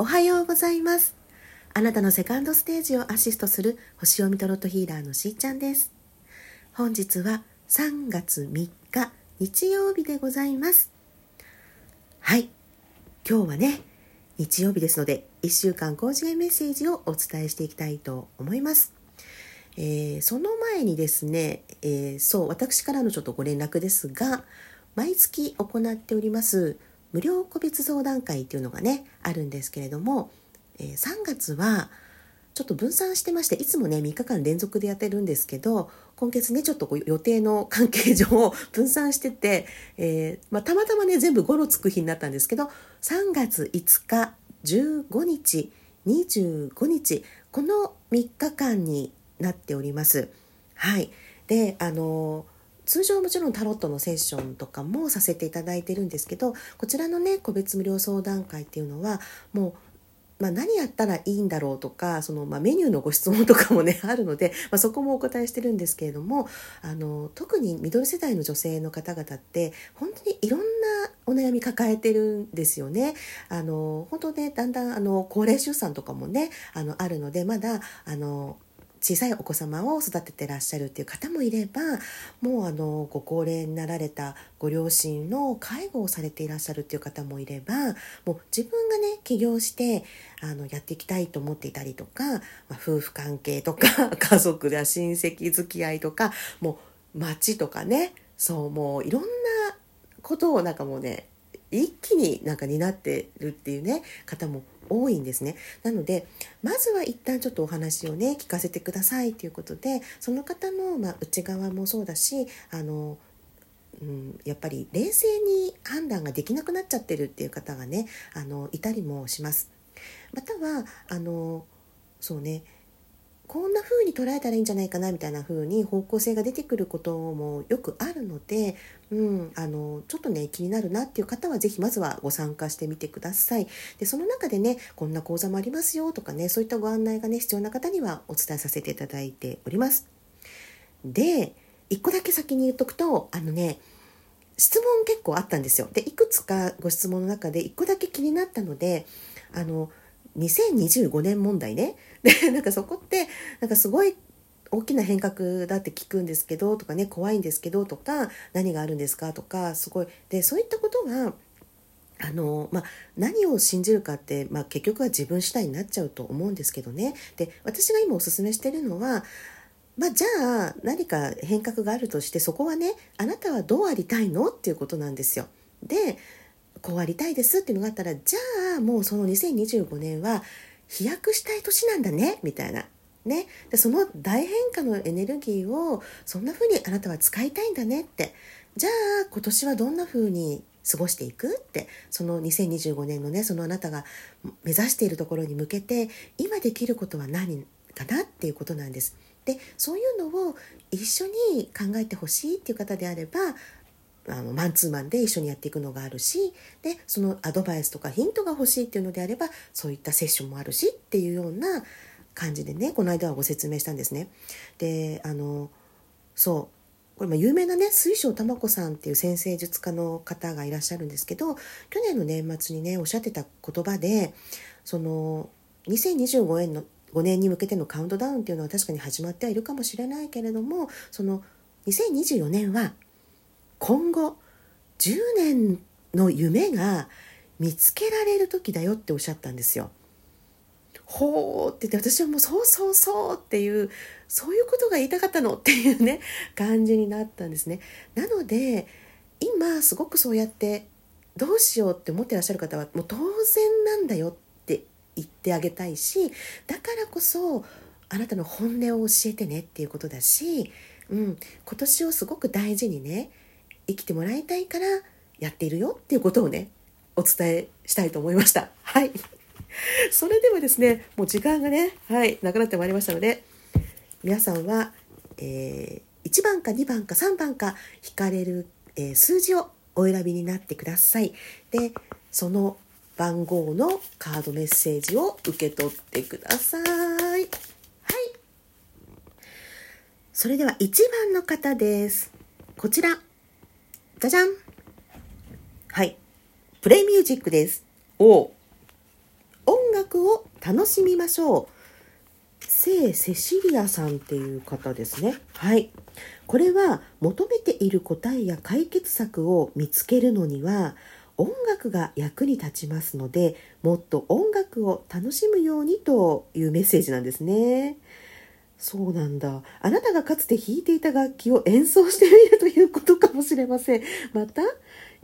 おはようございます。あなたのセカンドステージをアシストする星読みトロットヒーラーのしーちゃんです。本日は3月3日日曜日でございます。はい。今日はね日曜日ですので1週間工事メッセージをお伝えしていきたいと思います。えー、その前にですね、えー、そう私からのちょっとご連絡ですが毎月行っております無料個別相談会っていうのがねあるんですけれども、えー、3月はちょっと分散してましていつもね3日間連続でやってるんですけど今月ねちょっとこう予定の関係上 分散してて、えー、まあ、たまたまね全部5のつく日になったんですけど3月5日15日25日この3日間になっております。はい。で、あの通常もちろんタロットのセッションとかもさせていただいてるんですけどこちらのね個別無料相談会っていうのはもうまあ、何やったらいいんだろうとかその、まあ、メニューのご質問とかもね あるので、まあ、そこもお答えしてるんですけれどもあの特にミドル世代の女性の方々って本当にいろんなお悩み抱えてるんですよね。あの本当ねだんだんあの高齢出産とかもねあのあるのでまだあの小さいお子様を育ててらっしゃるっていう方もいればもうあのご高齢になられたご両親の介護をされていらっしゃるっていう方もいればもう自分がね起業してあのやっていきたいと思っていたりとか、まあ、夫婦関係とか 家族や親戚付き合いとかもう街とかねそうもういろんなことをなんかもうね一気になんか担ってるっていうね方も多いんですねなのでまずは一旦ちょっとお話をね聞かせてくださいということでその方の、まあ、内側もそうだしあのうん、やっぱり冷静に判断ができなくなっちゃってるっていう方がねあのいたりもします。またはあのそうねこんな風に捉えたらいいんじゃないかなみたいな風に方向性が出てくることもよくあるので、うん、あのちょっとね気になるなっていう方は是非まずはご参加してみてください。でその中でねこんな講座もありますよとかねそういったご案内がね必要な方にはお伝えさせていただいております。で1個だけ先に言っとくとあのね質問結構あったんですよ。でいくつかご質問の中で1個だけ気になったのであの2025年問題ね。で、なんかそこって、なんかすごい大きな変革だって聞くんですけどとかね、怖いんですけどとか、何があるんですかとか、すごい。で、そういったことが、あのまあ、何を信じるかって、まあ、結局は自分次第になっちゃうと思うんですけどねで私が今おすすめしてるのは、まあ、じゃあ何か変革があるとしてそこはねあなたはどうありたいの？っていうことなんですよ。でこうありたいですっていうのがあったらじゃあもうその2025年は飛躍したい年なんだねみたいな。ね、でその大変化のエネルギーをそんな風にあなたは使いたいんだねってじゃあ今年はどんな風に過ごしていくってその2025年のねそのあなたが目指しているところに向けて今できることは何かなっていうことなんです。でそういうのを一緒に考えてほしいっていう方であればあのマンツーマンで一緒にやっていくのがあるしでそのアドバイスとかヒントが欲しいっていうのであればそういったセッションもあるしっていうような感じでねこの間はご説明したんですね。であのそうこれ有名なね水晶玉子さんっていう先生術家の方がいらっしゃるんですけど去年の年末にねおっしゃってた言葉でその2025年の5年に向けてのカウントダウンっていうのは確かに始まってはいるかもしれないけれどもその2024年は今後10年の夢が見つけられる時だよっておっしゃったんですよ。ほーって言って私はもうそうそうそうっていうそういうことが言いたかったのっていうね感じになったんですね。なので今すごくそうやってどうしようって思ってらっしゃる方はもう当然なんだよって言ってあげたいしだからこそあなたの本音を教えてねっていうことだし、うん、今年をすごく大事にね生きてもらいたいからやっているよっていうことをねお伝えしたいと思いました。はい。それではですねもう時間がねはいなくなってまいりましたので皆さんは、えー、1番か2番か3番か引かれる、えー、数字をお選びになってください。でその番号のカードメッセージを受け取ってください。はい。それでは1番の方です。こちら。じゃじゃんはい。プレイミュージックです。お音楽を楽しみましょう聖セシリアさんっていう方ですねはいこれは求めている答えや解決策を見つけるのには音楽が役に立ちますのでもっと音楽を楽しむようにというメッセージなんですね。そうなんだ。あなたがかつて弾いていた楽器を演奏してみるというもしれません。また、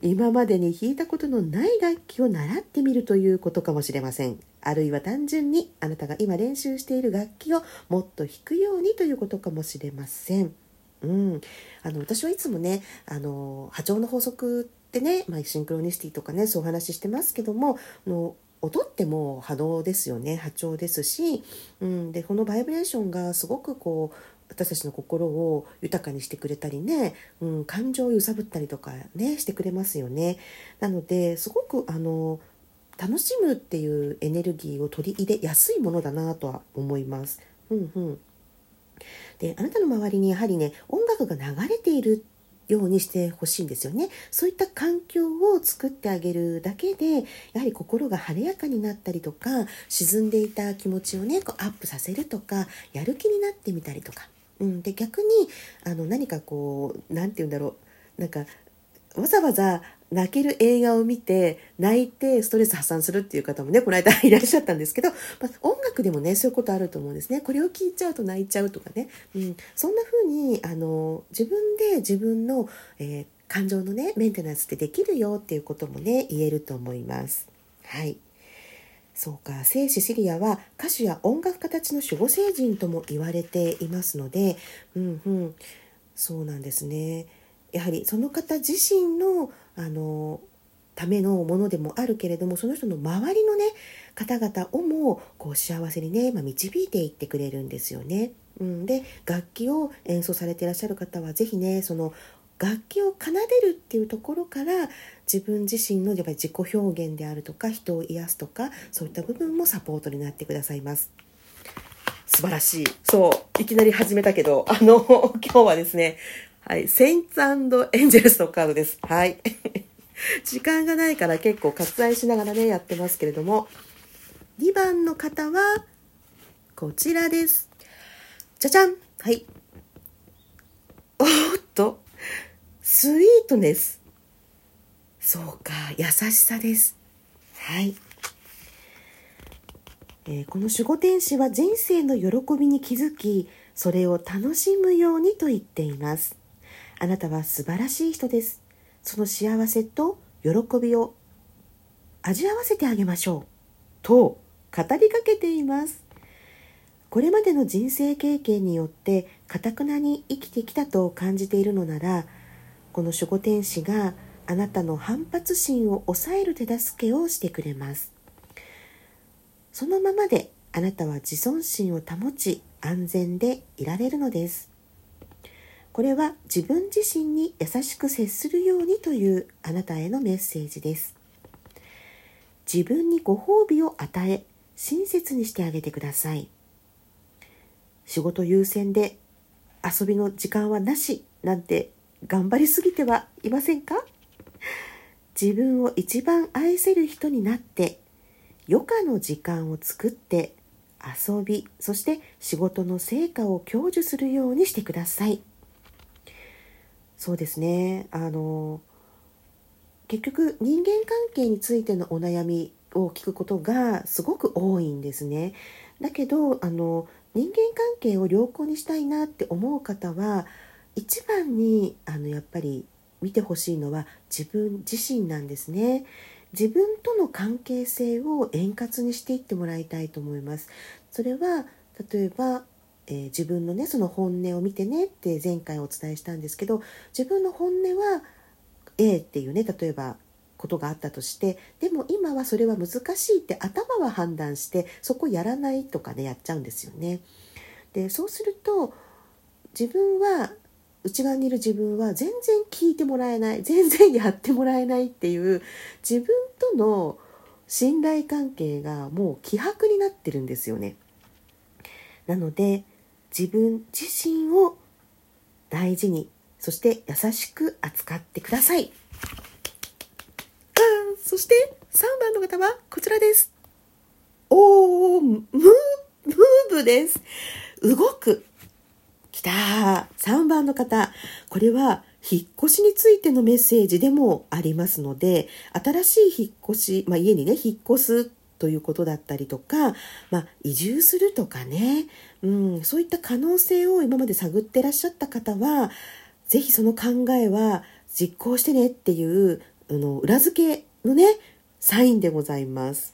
今までに弾いたことのない楽器を習ってみるということかもしれません。あるいは単純にあなたが今練習している楽器をもっと弾くようにということかもしれません。うん、あの私はいつもねあの波長の法則ってね、まあ、シンクロニシティとかねそうお話ししてますけどもの音っても波動ですよね波長ですし、うん、でこのバイブレーションがすごくこう私たちの心を豊かにしてくれたりね、うん、感情を揺さぶったりとかねしてくれますよね。なのですごくあの楽しむっていうエネルギーを取り入れやすいものだなとは思います。うんうん、であなたの周りにやはりね音楽が流れているようにしてほしいんですよねそういった環境を作ってあげるだけでやはり心が晴れやかになったりとか沈んでいた気持ちをねこうアップさせるとかやる気になってみたりとか、うん、で逆にあの何かこう何て言うんだろう。なんかわざわざ泣ける映画を見て泣いてストレス発散するっていう方もねこの間 いらっしゃったんですけど、まあ、音楽でもねそういうことあると思うんですね。これを聞いちゃうと泣いちゃうとかね、うん、そんな風にあに自分で自分の、えー、感情のねメンテナンスってできるよっていうこともね言えると思います。はい。そうか聖シシリアは歌手や音楽家たちの守護聖人とも言われていますので、うんうん、そうなんですね。やはりその方自身のあのためのものでもあるけれどもその人の周りのね方々をもこう幸せにね、まあ、導いていってくれるんですよね。うん、で楽器を演奏されていらっしゃる方は是非ねその楽器を奏でるっていうところから自分自身のやっぱり自己表現であるとか人を癒すとかそういった部分もサポートになってくださいます。素晴らしい。そう、いきなり始めたけど、あの、今日はですね、はい。セインツエンジェルスのカードです。はい。時間がないから結構割愛しながらね、やってますけれども、2番の方は、こちらです。じゃじゃんはい。おっと、スイートネス。そうか、優しさです。はい。えー、この守護天使は人生の喜びに気づき、それを楽しむようにと言っています。あなたは素晴らしい人です。その幸せと喜びを味合わせてあげましょう。と語りかけています。これまでの人生経験によってかたくなに生きてきたと感じているのならこの守護天使があなたの反発心を抑える手助けをしてくれますそのままであなたは自尊心を保ち安全でいられるのですこれは自分自身に優しく接するようにというあなたへのメッセージです。自分にご褒美を与え、親切にしてあげてください。仕事優先で遊びの時間はなしなんて頑張りすぎてはいませんか？自分を一番愛せる人になって余暇の時間を作って遊びそして仕事の成果を享受するようにしてください。そうですねあの結局人間関係についてのお悩みを聞くことがすごく多いんですね。だけどあの人間関係を良好にしたいなって思う方は一番にあのやっぱり見てほしいのは自分自身なんですね。自分との関係性を円滑にしていってもらいたいと思います。それは例えばえー、自分のねその本音を見てねって前回お伝えしたんですけど自分の本音は A っていうね例えばことがあったとしてでも今はそれは難しいって頭は判断してそこやらないとかねやっちゃうんですよね。でそうすると自分は内側にいる自分は全然聞いてもらえない 全然やってもらえないっていう自分との信頼関係がもう希薄になってるんですよね。なので自分自身を大事にそして優しく扱ってくださいあそして3番の方はこちらですおー、ムー、ムーブです。動く。た。3番の方。これは、引っ越しについてのメッセージでもありますので、新しい引っ越し、まあ、家にね、引っ越すということだったりとか、まあ、移住するとかね、うん、そういった可能性を今まで探ってらっしゃった方は、ぜひその考えは実行してねっていう、あの、裏付けのね、サインでございます。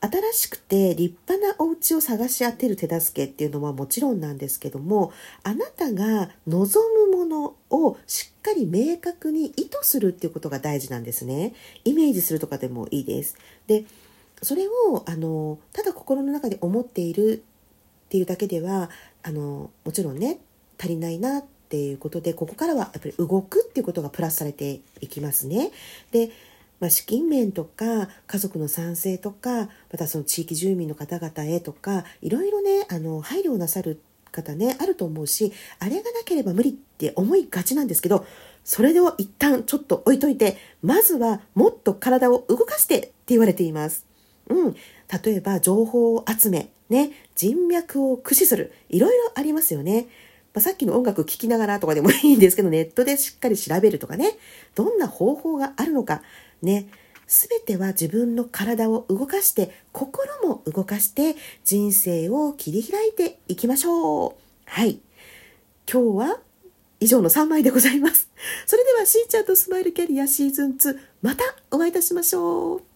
新しくて立派なお家を探し当てる手助けっていうのはもちろんなんですけどもあなたが望むものをしっかり明確に意図するっていうことが大事なんですね。イメージするとかでもいいです。でそれをあのただ心の中で思っているっていうだけではあのもちろんね足りないなっていうことでここからはやっぱり動くっていうことがプラスされていきますね。でまあ、資金面とか家族の賛成とかまたその地域住民の方々へとかいろいろねあの配慮をなさる方ねあると思うしあれがなければ無理って思いがちなんですけどそれを一旦ちょっと置いといてまずはもっと体を動かしてって言われています。うん、例えば情報を集め、ね、人脈を駆使するいろいろありますよね。ま、さっきの音楽聴きながらとかでもいいんですけどネットでしっかり調べるとかねどんな方法があるのかね、全ては自分の体を動かして心も動かして人生を切り開いていきましょう。はい。今日は以上の3枚でございます。それではしーちゃんとスマイルキャリアシーズン2またお会いいたしましょう。